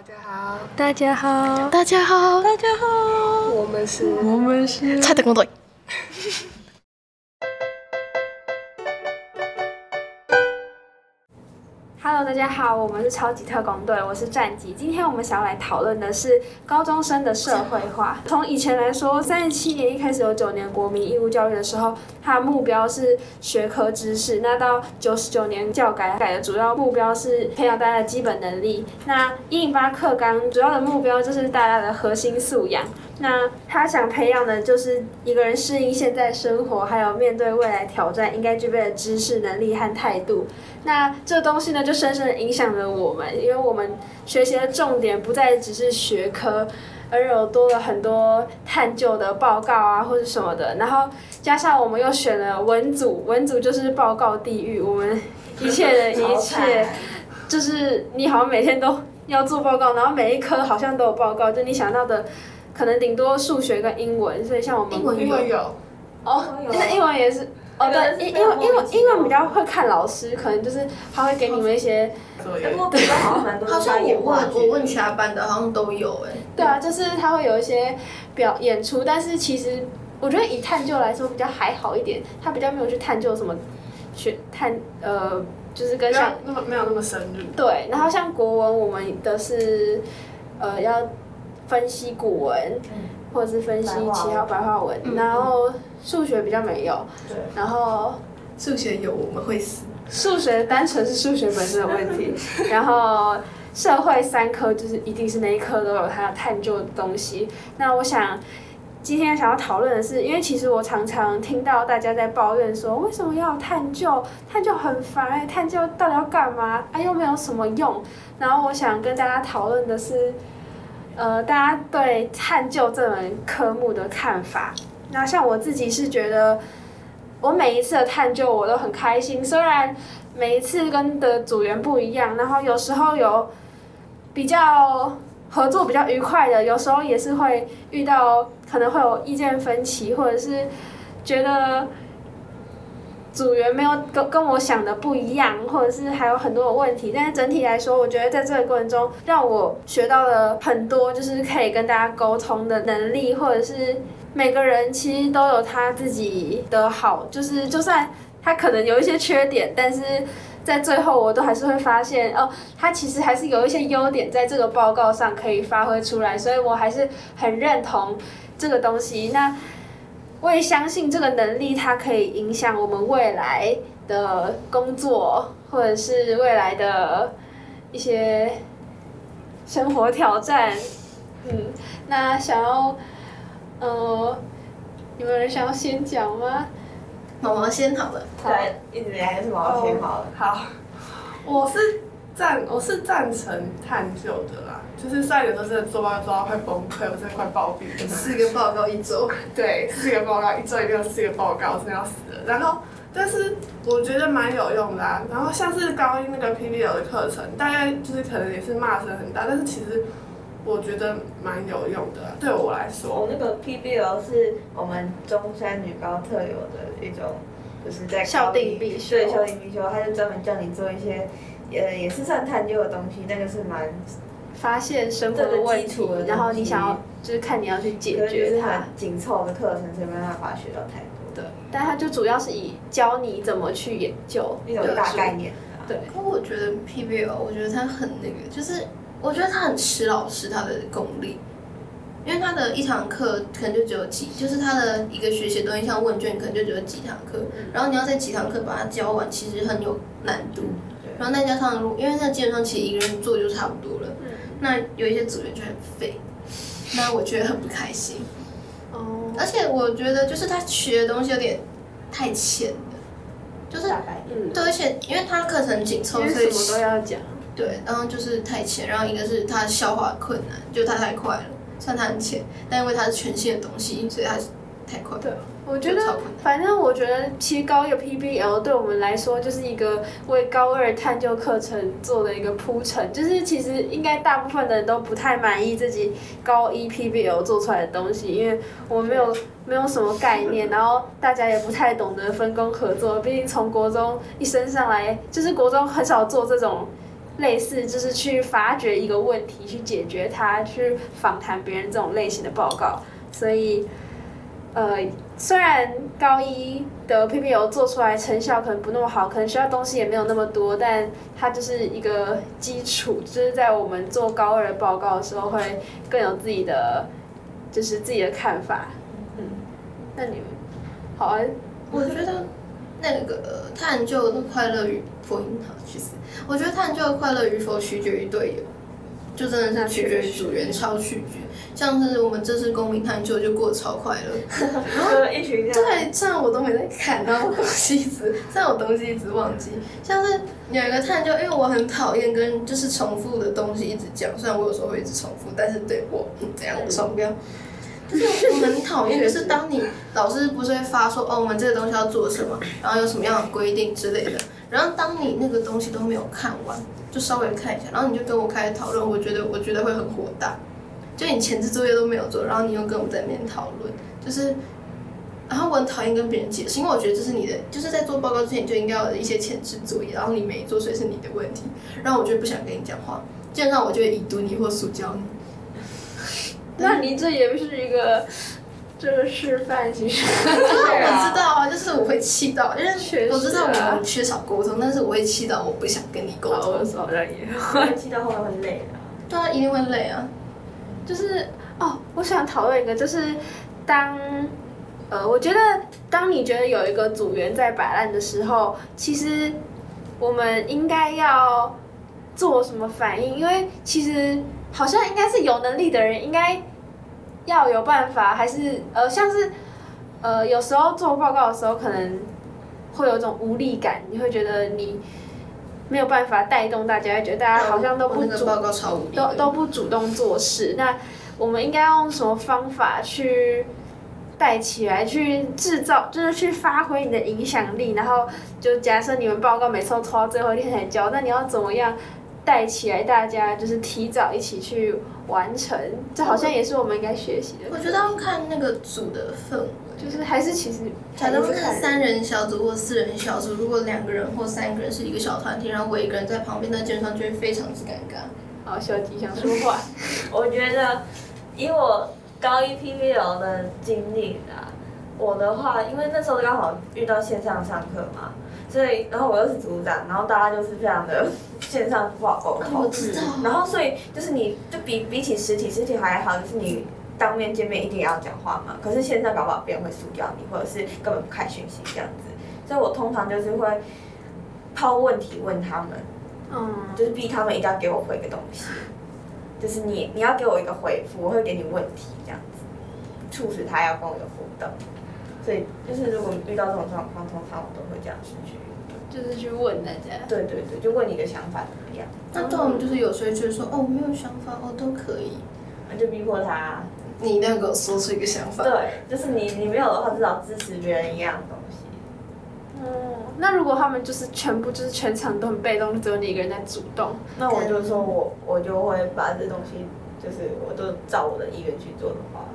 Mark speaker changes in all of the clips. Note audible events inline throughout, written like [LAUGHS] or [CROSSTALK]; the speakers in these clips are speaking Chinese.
Speaker 1: 大家好，
Speaker 2: 大家好，
Speaker 3: 大家好，
Speaker 2: 大家好，
Speaker 1: 我们是
Speaker 2: 我们是
Speaker 3: 菜的工队。
Speaker 4: 大家好，我们是超级特工队，我是战吉。今天我们想要来讨论的是高中生的社会化。从以前来说，三十七年一开始有九年国民义务教育的时候，它的目标是学科知识。那到九十九年教改改的主要目标是培养大家的基本能力。那一零八课纲主要的目标就是大家的核心素养。那他想培养的就是一个人适应现在生活，还有面对未来挑战应该具备的知识、能力和态度。那这东西呢，就深深的影响了我们，因为我们学习的重点不再只是学科，而有多了很多探究的报告啊，或者什么的。然后加上我们又选了文组，文组就是报告地狱，我们一切的一切，就是你好像每天都要做报告，然后每一科好像都有报告，就你想到的。可能顶多数学跟英文，所以像我们
Speaker 3: 英文
Speaker 1: 英文有，
Speaker 4: 哦，那英文也是哦，对，英英文英文英文比较会看老师，可能就是他会给你们一些，
Speaker 1: 作业。
Speaker 5: 不过比较好像蛮多
Speaker 3: 好像我问我问其
Speaker 5: 他，
Speaker 3: 班的，好像都有哎。
Speaker 4: 对啊，就是他会有一些表演出，但是其实我觉得以探究来说比较还好一点，他比较没有去探究什么学探呃，就是跟
Speaker 1: 没有
Speaker 4: 像
Speaker 1: 那么没有那么深入。
Speaker 4: 对，然后像国文我们的是呃要分析古文，或者是分析其他白话文，
Speaker 3: 嗯
Speaker 4: 然后数学比较没有，
Speaker 5: 对，
Speaker 4: 然后。
Speaker 3: 数学有我们会死，
Speaker 4: 数学单纯是数学本身的问题，[LAUGHS] 然后社会三科就是一定是那一科都有它要探究的东西。那我想今天想要讨论的是，因为其实我常常听到大家在抱怨说，为什么要探究？探究很烦哎、探究到底要干嘛？啊，又没有什么用。然后我想跟大家讨论的是，呃，大家对探究这门科目的看法。那像我自己是觉得。我每一次的探究我都很开心，虽然每一次跟的组员不一样，然后有时候有比较合作比较愉快的，有时候也是会遇到可能会有意见分歧，或者是觉得组员没有跟跟我想的不一样，或者是还有很多的问题。但是整体来说，我觉得在这个过程中让我学到了很多，就是可以跟大家沟通的能力，或者是。每个人其实都有他自己的好，就是就算他可能有一些缺点，但是在最后我都还是会发现哦，他其实还是有一些优点在这个报告上可以发挥出来，所以我还是很认同这个东西。那我也相信这个能力，它可以影响我们未来的工作，或者是未来的一些生活挑战。嗯，那想要。呃，你们有人想要先讲吗？
Speaker 3: 毛毛先好了。
Speaker 5: 对，一直以来是毛毛先好了。
Speaker 1: 好，我是赞我是赞成探究的啦，就是虽然有时候真的做报告做到快崩溃，我真的快暴毙了。
Speaker 3: 四个报告一周，[LAUGHS]
Speaker 1: 对，四个报告一周一定有四个报告，真的要死了。然后，但是我觉得蛮有用的啊。然后像是高一那个 PBL 的课程，大概就是可能也是骂声很大，但是其实我觉得蛮有用的啊、对我来说。
Speaker 5: 我那个 PBL 是我们中山女高特有的一种，就是在
Speaker 4: 校定必修
Speaker 5: 对校定必修，它就专门叫你做一些，呃，也是算探究的东西，那个是蛮，
Speaker 4: 发现生活的问题，然后你想要就是看你要去解决它。
Speaker 5: 紧凑的课程，所以没办法学到太多。
Speaker 4: 对，但它就主要是以教你怎么去研究
Speaker 5: 一种大概念。
Speaker 4: 对，
Speaker 3: 可我觉得 PBL，我觉得他很那个，就是我觉得他很吃老师他的功力，因为他的一堂课可能就只有几，就是他的一个学习的东西，像问卷可能就只有几堂课，然后你要在几堂课把它教完，其实很有难度。然后再加上，如因为那基本上其实一个人做就差不多了，那有一些组员就很废，那我觉得很不开心。
Speaker 4: 哦，
Speaker 3: 而且我觉得就是他学的东西有点太浅了，就是。
Speaker 4: 嗯，
Speaker 3: 对，而且因为他课程紧凑，所以
Speaker 4: 什么都要讲。
Speaker 3: 对，然后就是太浅，然后一个是他消化困难，就他太快了，虽然他很浅，但因为他是全新的东西，所以它太快。
Speaker 4: 对，我觉得反正我觉得其实高一的 PBL 对我们来说就是一个为高二探究课程做的一个铺陈，就是其实应该大部分的人都不太满意自己高一 PBL 做出来的东西，因为我们没有没有什么概念，然后大家也不太懂得分工合作，毕竟从国中一升上来，就是国中很少做这种。类似就是去发掘一个问题，去解决它，去访谈别人这种类型的报告。所以，呃，虽然高一的 PPL 做出来成效可能不那么好，可能需要东西也没有那么多，但它就是一个基础，就是在我们做高二的报告的时候会更有自己的，就是自己的看法。嗯，那你们好啊，
Speaker 3: 我觉得那个探究的快乐与否，好，其实。我觉得探究的快乐与否取决于队友，就真的是取决于组员，超取决。像是我们这次公民探究就过得超快乐，
Speaker 5: 就一群这样。
Speaker 3: 对，虽然我都没在看，然后东西一直，虽然我东西一直忘记。像是有一个探究，因为我很讨厌跟就是重复的东西一直讲，虽然我有时候会一直重复，但是对我嗯怎样我受不了。就是我很讨厌，就是当你老师不是会发说哦，我们这个东西要做什么，然后有什么样的规定之类的，然后当你那个东西都没有看完，就稍微看一下，然后你就跟我开始讨论，我觉得我觉得会很火大。就你前置作业都没有做，然后你又跟我在那边讨论，就是，然后我很讨厌跟别人解释，因为我觉得这是你的，就是在做报告之前就应该有的一些前置作业，然后你没做，所以是你的问题，然后我就不想跟你讲话，基本上我就会已读你或速教你。[LAUGHS]
Speaker 4: 那你这也不是一个这个示范，其实。
Speaker 3: 我知道啊，就是我会气到，因为我知道我们缺少沟通，但是我会气到我不想跟你沟通。
Speaker 4: 好像也会。[LAUGHS]
Speaker 5: 气到后面会累啊。
Speaker 3: 对啊，一定会累啊。
Speaker 4: 就是哦，我想讨论一个，就是当呃，我觉得当你觉得有一个组员在摆烂的时候，其实我们应该要做什么反应？因为其实好像应该是有能力的人应该要有办法，还是呃，像是呃，有时候做报告的时候可能会有一种无力感，你会觉得你。没有办法带动大家，觉得大家好像都不主都都不主动做事。那我们应该用什么方法去带起来，去制造，就是去发挥你的影响力？然后就假设你们报告每次都拖到最后一天才交，那你要怎么样带起来大家，就是提早一起去完成？这好像也是我们应该学习的。
Speaker 3: 我觉得要看那个组的氛围。
Speaker 4: 就是还是其实，
Speaker 3: 假如是三人小组或四人小组，如果两个人或三个人是一个小团体，然后我一个人在旁边，那基本上就会非常之尴尬。
Speaker 4: 好，小吉想说话。[LAUGHS]
Speaker 5: 我觉得以我高一 PPL 的经历啊，我的话，因为那时候刚好遇到线上上课嘛，所以然后我又是组长，然后大家就是非常的 [LAUGHS] 线上不好沟通。
Speaker 3: 我知道。
Speaker 5: 然后所以就是你就比比起实体，实体还好，就是你。当面见面一定要讲话嘛？可是线上搞不好别人会输掉你，或者是根本不看讯息这样子。所以我通常就是会抛问题问他们，嗯，就是逼他们一定要给我回个东西，就是你你要给我一个回复，我会给你问题这样子，促使他要跟我有互动。所以就是如果遇到这种状况，通常我都会这样子去，
Speaker 4: 就是去问大家。
Speaker 5: 对对对，就问你的想法怎么样？
Speaker 3: 那对我们就是有时候就是说哦，没有想法哦，都可以，
Speaker 5: 那就逼迫他。
Speaker 3: 你一定要给我说出一个想法。
Speaker 5: 对，就是你，你没有的话，至少支持别人一样东西。
Speaker 4: 嗯，那如果他们就是全部就是全场都很被动，只有你一个人在主动，
Speaker 5: 那我就说我我就会把这东西，就是我都照我的意愿去做的话，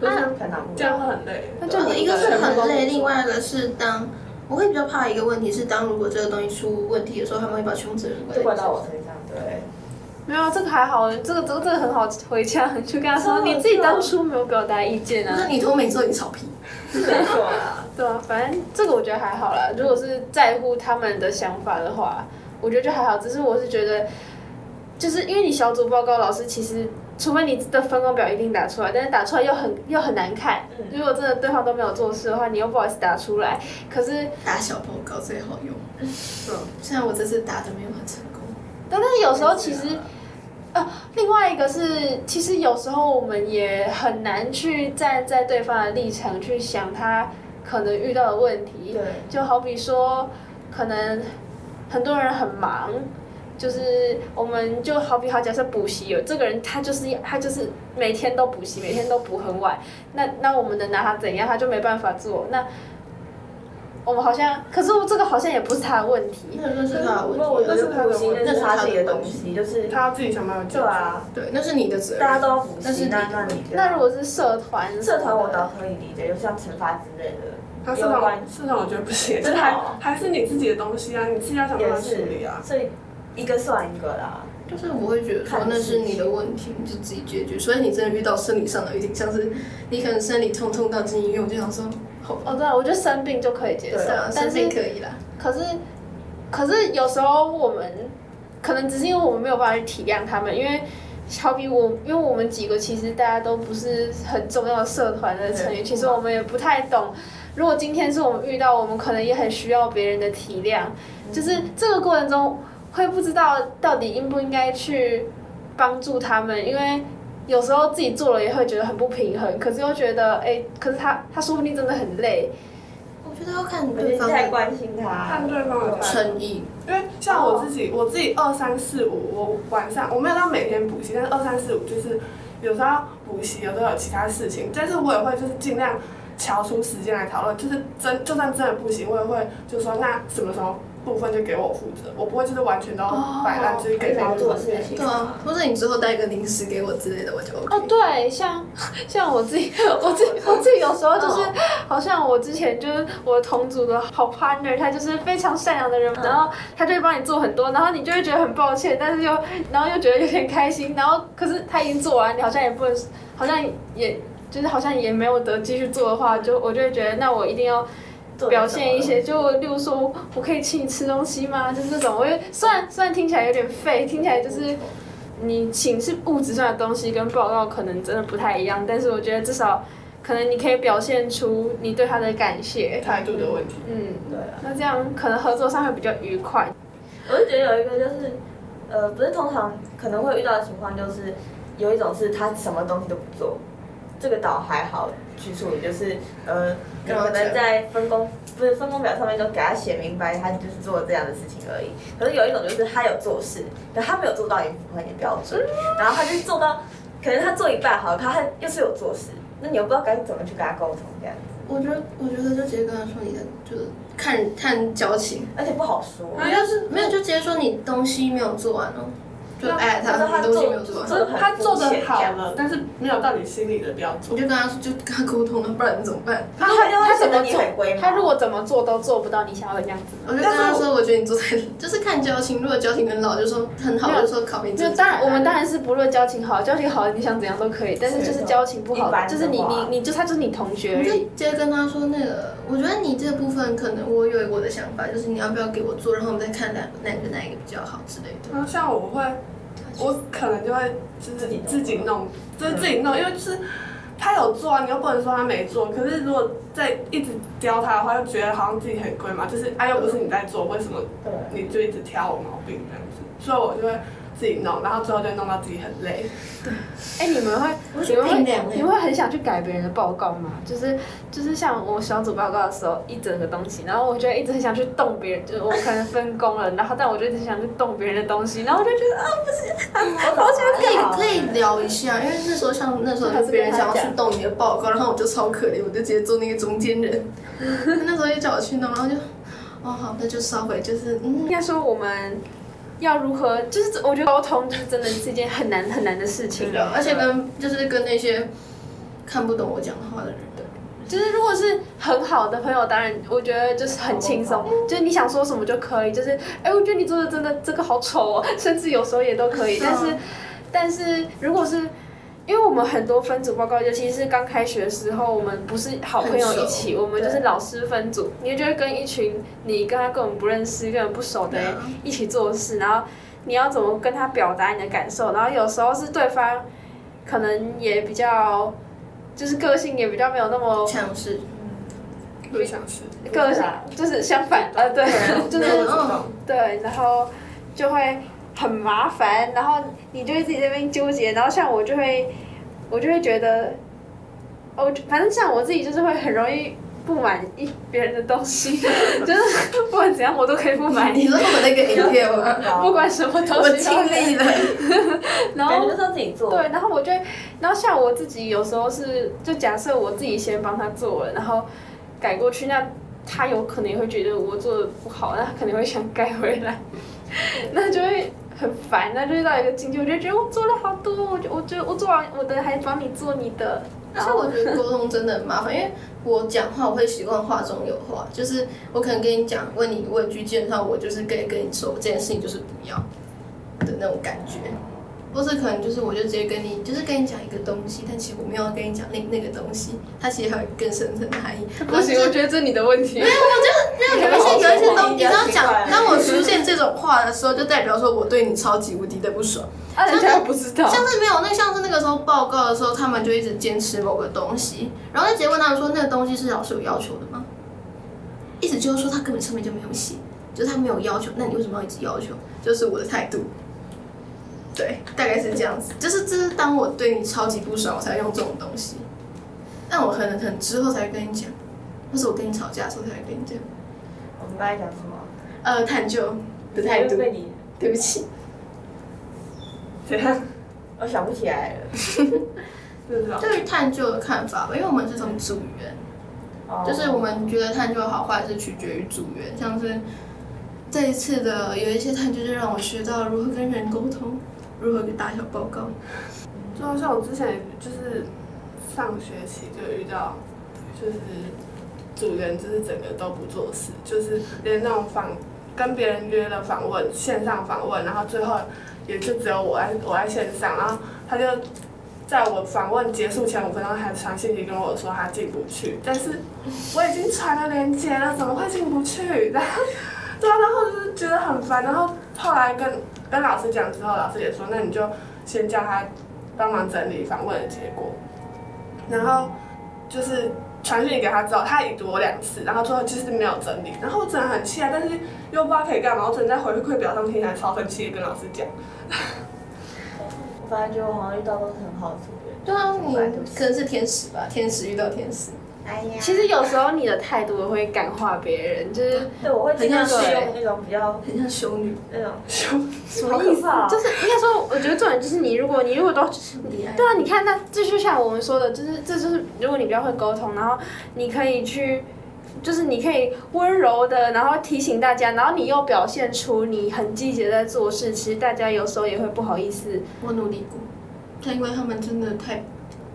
Speaker 1: 这样这样会很累。
Speaker 3: 那就一个是很累，另外一个是当我会比较怕一个问题是，当如果这个东西出问题的时候，他们会把全部责任
Speaker 5: 怪到我身上，对。
Speaker 4: 没有这个还好，这个这个这个很好回家，就跟他说你自己当初没有表达意见啊。
Speaker 3: 那你都没做，你草皮。
Speaker 5: 没错啊，
Speaker 4: 对啊，反正这个我觉得还好啦。如果是在乎他们的想法的话，我觉得就还好。只是我是觉得，就是因为你小组报告老师其实，除非你的分工表一定打出来，但是打出来又很又很难看。如果真的对方都没有做事的话，你又不好意思打出来。可是
Speaker 3: 打小报告最好用。是。虽然我这次打的没有很成功，
Speaker 4: 但但是有时候其实。呃，另外一个是，其实有时候我们也很难去站在对方的立场去想他可能遇到的问题。
Speaker 5: 对。
Speaker 4: 就好比说，可能很多人很忙，就是我们就好比好假设补习有这个人，他就是他就是每天都补习，每天都补很晚，那那我们能拿他怎样？他就没办法做那。我们好像，可是我这个好像也不是他的问题。
Speaker 3: 那是他的问题。
Speaker 5: 那是补习，那是他自己的东西，就是
Speaker 1: 他要自己想办法
Speaker 5: 对啊，
Speaker 3: 对，那是你的责任。
Speaker 5: 大家都要补习，那那你
Speaker 4: 那如果是社团，
Speaker 5: 社团我倒可以理解，就像惩罚之类的。
Speaker 1: 他社团社团我觉得不行，这还还是你自己的东西啊，你自己要想办法处理啊。
Speaker 5: 所以一个算一个啦。
Speaker 3: 就是我会觉得说那是你的问题，你就自己解决。所以你真的遇到生理上的有点像是你可能生理痛痛到进医院，我就想说，好，
Speaker 4: 哦，对啊，我觉得生病就可以接受
Speaker 3: 对啊，，
Speaker 4: 但
Speaker 3: 生病
Speaker 4: 是
Speaker 3: 可以啦。
Speaker 4: 可是可是有时候我们可能只是因为我们没有办法去体谅他们，因为。好比我，因为我们几个其实大家都不是很重要的社团的成员，其实我们也不太懂。如果今天是我们遇到，我们可能也很需要别人的体谅。就是这个过程中会不知道到底应不应该去帮助他们，因为有时候自己做了也会觉得很不平衡，可是又觉得哎、可是他他说不定真的很累。
Speaker 3: 我觉得要看对方的
Speaker 5: 太关心他，
Speaker 1: 看对方的
Speaker 3: 诚意。
Speaker 1: 因为像我自己，我自己二三四五，我晚上我没有到每天补习，但是二三四五就是有时候要补习，有时候有其他事情，但是我也会就是尽量调出时间来讨论，就是真就算真的不行，我也会就说那什么时候部分就给我负责，我不会就是完全都摆烂，就是给别人
Speaker 5: 给他做事情。
Speaker 3: 对啊，或者你之后带个零食给我之类的，我就 OK。
Speaker 4: 哦，对，像 [LAUGHS] 像我自己，[LAUGHS] 我自己 [LAUGHS] 我自己有时候就是，好像我之前就是我同组的好 partner，他就是非常善良的人，然后他就会帮你做很多，然后你就会觉得很抱歉，但是又然后又觉得有点开心，然后可是他已经做完，你好像也不能，好像也就是好像也没有得继续做的话，就我就会觉得那我一定要。表现一些，就例如说，我可以请你吃东西吗？就是这种，我也虽然虽然听起来有点废，听起来就是你请是物质上的东西，跟报告可能真的不太一样，但是我觉得至少可能你可以表现出你对他的感谢，
Speaker 1: 态度的问题。
Speaker 4: 嗯，
Speaker 5: 对啊，
Speaker 4: 那这样可能合作上会比较愉快。
Speaker 5: 我就觉得有一个就是，呃，不是通常可能会遇到的情况，就是有一种是他什么东西都不做，这个倒还好去处理，就是呃，你可能在分工不是分工表上面都给他写明白，他就是做这样的事情而已。可是有一种就是他有做事，可他没有做到你符合你的标准，然后他就做到，可能他做一半好，他他又是有做事，那你又不知道该怎么去跟他沟通这样子，
Speaker 3: 我觉得，我觉得就直接跟他说你的，就是看看交情。
Speaker 5: 而且不好说。
Speaker 3: 没有是没有就直接说你东西没有做完哦，就哎他
Speaker 5: 他
Speaker 3: 你东西没有做完，
Speaker 1: 就是他做的好了，但是没有到你心里的标
Speaker 3: 你
Speaker 1: 准。
Speaker 3: 就跟他说就跟他沟通了，不然你怎么办？
Speaker 4: 他
Speaker 5: 他
Speaker 4: 他怎么做他如果怎么做都做不到你想要的样子。
Speaker 3: 我就跟他说，我觉得你做太 [LAUGHS] 就是看交情，如果交情很老，就说很好，就说考评。
Speaker 4: 就当然，我们当然是不论交情好，交情好你想怎样都可以，但是就是交情不好就是你你你就他就是你同学而
Speaker 3: 你就接跟他说那个，我觉得你这部分可能我有我的想法，就是你要不要给我做，然后我们再看哪哪个哪一个比较好之类的。
Speaker 1: 然后像我会，我可能就会就是自己弄，就是自己弄，因为就是他有做啊，你又不能说他没做。可是如果再一直刁他的话，就觉得好像自己很贵嘛，就是啊又不是你在做，为什么。你就一直挑我毛病这样子？所以我就会自己弄，然后最后就弄到自己很累。
Speaker 4: 对哎、你们会你们会你们会很想去改别人的报告吗？就是就是像我小组报告的时候，一整个东西，然后我觉得一直很想去动别人，就是我可能分工了，然后但我就一直想去动别人的东西，然后我就觉得啊，
Speaker 5: 我好想
Speaker 3: 可以可以聊一下，因为那时候像那时候就别人想要去动你的报告，然后我就超可怜，我就直接做那个中间人。[LAUGHS] 那时候也叫我去弄，然后就，哦好，那就稍微就是嗯
Speaker 4: 应，该说我们要如何，就是我觉得沟通就是真的是一件很难很难的事情。
Speaker 3: 而且跟就是跟那些看不懂我讲话的人，
Speaker 4: 就是如果是很好的朋友，当然我觉得就是很轻松，就是你想说什么就可以，就是哎、我觉得你做的真的这个好丑哦，甚至有时候也都可以。但是，但是如果是因为我们很多分组报告，尤其是刚开学的时候，我们不是好朋友一起，我们就是老师分组，你就会跟一群你跟他根本不认识、根本不熟的人一起做事，然后你要怎么跟他表达你的感受，然后有时候是对方可能也比较。就是个性也比较没有那么
Speaker 3: 强势。
Speaker 1: 不想是，
Speaker 4: 个性就是相反，呃，对，就是。对，然后就会很麻烦，然后你就会自己在那边纠结，然后像我就会，我就会觉得，哦，反正像我自己就是会很容易不满意别人的东西，[LAUGHS] 就是不管怎样我都可以不满意，
Speaker 3: 你说我那个影片吗？
Speaker 4: 不管什么东西，
Speaker 3: 我尽力了。
Speaker 4: 然后
Speaker 5: 就是要自己做。
Speaker 4: 对，然后我就，然后像我自己有时候是，就假设我自己先帮他做了，然后改过去，那他有可能也会觉得我做的不好，那他肯定会想改回来，[LAUGHS] 那就会很烦，那就遇到一个境界，我就觉得我做了好多，我就我觉我做完我的还帮你做你的，
Speaker 3: 而且我觉得沟通真的很麻烦，因为我讲话我会习惯话中有话，就是我可能跟你讲问你一个问句，基本上我就是可以跟你说这件事情就是不要的，那种感觉，或是可能就是我就直接跟你就是跟你讲一个东西，但其实我没有要跟你讲那那个东西，它其实还有更深层的含义。
Speaker 4: 不行，我觉得这是你的问题。
Speaker 3: 没有，我就那有一些有一些东西，你知道讲，当我出现这种话的时候，就代表说我对你超级无敌的不爽。[LAUGHS]
Speaker 4: 啊，人家不知道。
Speaker 3: 像是没有那像是那个时候报告的时候，他们就一直坚持某个东西，然后就直接问他们说那个东西是老师有要求的吗？意思就是说他根本上面就没有写，就是他没有要求，那你为什么要一直要求？就是我的态度。对，大概是这样子，就是这是当我对你超级不爽，我才用这种东西。但我可能很之后才会跟你讲，或是我跟你吵架的时候才会跟你讲。
Speaker 5: 我们刚才讲什么？
Speaker 3: 呃，探究的态度，
Speaker 5: 被你
Speaker 3: 对不起。
Speaker 1: 怎样？
Speaker 5: 我想不起来了。
Speaker 3: 对于探究的看法吧，因为我们是从组员，
Speaker 5: 哦
Speaker 3: 就是我们觉得探究好坏是取决于组员，像是这一次的有一些探究就让我学到如何跟人沟通，如何给大小报告。
Speaker 1: 就像我之前就是上学期就遇到，就是组员就是整个都不做事，就是连那种访跟别人约了访问，线上访问，然后最后也就只有我在我在线上，然后他就在我访问结束前五分钟还传信息跟我说他进不去，但是我已经传了链接了，怎么会进不去？然 [LAUGHS] 后对啊，然后就是觉得很烦，然后后来跟跟老师讲之后，老师也说那你就先叫他帮忙整理访问的结果，然后就是传讯给他之后，他已读我两次，然后最后其实没有整理，然后我真的很气啊，但是又不知道可以干嘛，我只能在回馈表上听起来超生气的跟老师讲。[LAUGHS]
Speaker 5: 我发现就我好像遇到都是很好的组员。
Speaker 3: 对啊，你
Speaker 5: 对不起
Speaker 3: 可能是天使吧，天使遇到天使。
Speaker 5: 哎呀
Speaker 4: 其实有时候你的态度会感化别人，就是
Speaker 5: 对，我会尽量
Speaker 3: 很像
Speaker 5: 是用那种比较
Speaker 3: 很像修女，
Speaker 5: 那种修
Speaker 4: 什
Speaker 5: 么意思啊
Speaker 4: 就是应该说，我觉得重点就是你，如果你如果都。对啊，你看那这就像我们说的，就是这就是如果你比较会沟通，然后你可以去，就是你可以温柔的，然后提醒大家，然后你又表现出你很积极的在做事，其实大家有时候也会不好意思。
Speaker 3: 我努力过，但因为他们真的太，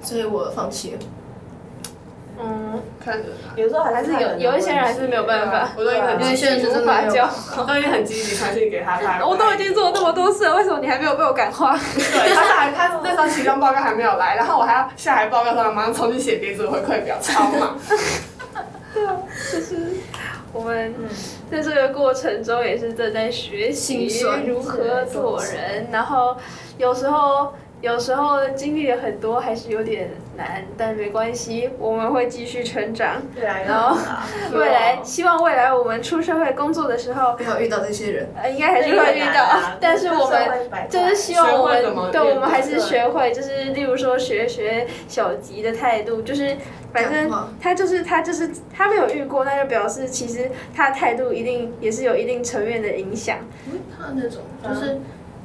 Speaker 3: 所以我放弃了。
Speaker 4: 嗯，
Speaker 1: 看着
Speaker 5: 有时候还
Speaker 4: 还是有有一些人还是没有办法
Speaker 1: 我都已经很积
Speaker 3: 有一些人
Speaker 1: 极，
Speaker 3: 是真的没有
Speaker 4: 无法教。
Speaker 1: 都已经很积极传讯给他，他 [LAUGHS] 还
Speaker 4: 我都已经做了那么多次了，为什么你还没有被我感化？
Speaker 1: 对，他还 [LAUGHS] 他那时候期中报告还没有来，然后我还要下来报告他马上重新写别组的回馈表，超忙。
Speaker 4: 对啊就是我们在这个过程中也是正在学习如何做人，然后有时候有时候经历了很多，还是有点难，但没关系，我们会继续成长。
Speaker 5: 对啊，
Speaker 4: 然后 [LAUGHS] 未来希望未来我们出社会工作的时候，
Speaker 3: 不要遇到这些人。
Speaker 4: 呃，应该还是会遇到，[LAUGHS] 但是我们。就是希望我们，对我们还是学会，就是例如说学学小吉的态度，就是反正他就是他就是他没有遇过，那就表示其实他的态度一定也是有一定层面的影响。
Speaker 3: 他那种就是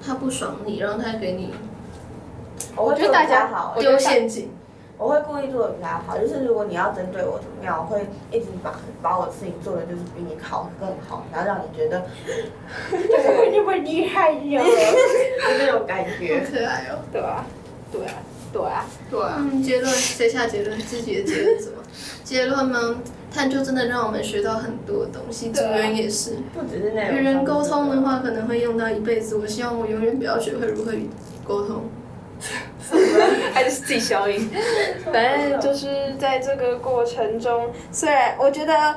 Speaker 3: 他不爽你，然后他给你
Speaker 5: 我会
Speaker 4: 觉得大家
Speaker 5: 做得比较好，
Speaker 3: 丢陷阱。
Speaker 5: 我会故意做的比他好，就是如果你要针对我怎么样，我会一直把把我的事情做的就是比你好更好，然后让你觉得我那么厉害哟，[LAUGHS] 就那种感觉好。
Speaker 3: 可爱哦。
Speaker 4: 对啊，对啊，对啊，
Speaker 1: 对啊，
Speaker 3: 嗯，结论谁下结论？自己的结论是什么？结论呢？探究真的让我们学到很多东西，组
Speaker 4: 对啊
Speaker 3: 也是。
Speaker 5: 不只是那种
Speaker 3: 与人沟通的话，可能会用到一辈子。我希望我永远不要学会如何与沟通。[LAUGHS]
Speaker 4: 还是自己消音。[LAUGHS] 反正就是在这个过程中，虽然我觉得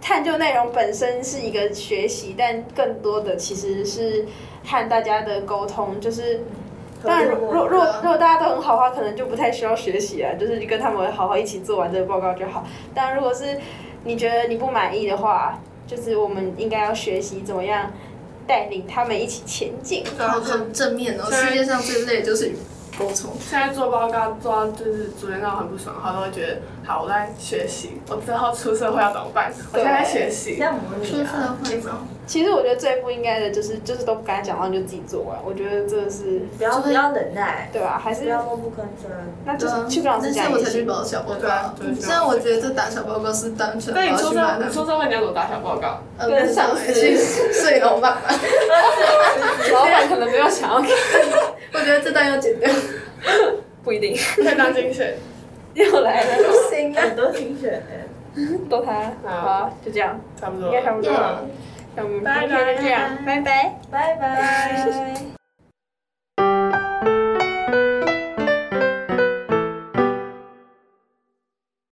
Speaker 4: 探究内容本身是一个学习，但更多的其实是和大家的沟通，就是。当然，如如如果如果大家都很好的话，可能就不太需要学习了，就是跟他们好好一起做完这个报告就好。但如果是你觉得你不满意的话，就是我们应该要学习怎么样带领他们一起前进。
Speaker 3: 然后很正面哦，世界上最累就是与沟通。
Speaker 1: 现在做报告做到就是昨天让我很不爽，然后都会觉得好，我在学习，我之后出社会要怎么办？我现在在学习。
Speaker 5: 像模拟
Speaker 3: 出社
Speaker 5: 啊，
Speaker 3: 会吗？
Speaker 4: 其实我觉得最不应该的就是就是都不跟他讲，话你就自己做完。我觉得这个是
Speaker 5: 不要不要忍耐，
Speaker 4: 对吧？还是
Speaker 5: 不要默不吭声。
Speaker 4: 那就是去跟老师
Speaker 3: 那现在我才去。报小报
Speaker 1: 对啊
Speaker 3: 告。
Speaker 1: 就是
Speaker 3: 虽然我觉得这打小报告是单纯，
Speaker 1: 那你出
Speaker 3: 我要去买
Speaker 1: 社你出社会你要怎么打小报告？
Speaker 3: 呃
Speaker 4: 跟上司
Speaker 3: 去睡老板吧。[LAUGHS]
Speaker 4: 老板可能没有想要给，
Speaker 3: 我觉得这段要剪掉。[LAUGHS]
Speaker 4: 不一定。
Speaker 1: 可以当精选。[LAUGHS]
Speaker 4: 又来了，
Speaker 3: 不行啊！
Speaker 5: 很多精选的，
Speaker 4: 都他。好，就这样，
Speaker 1: 差不多
Speaker 4: 应该差不多了。那我们今天就这样，拜拜。
Speaker 5: 拜拜。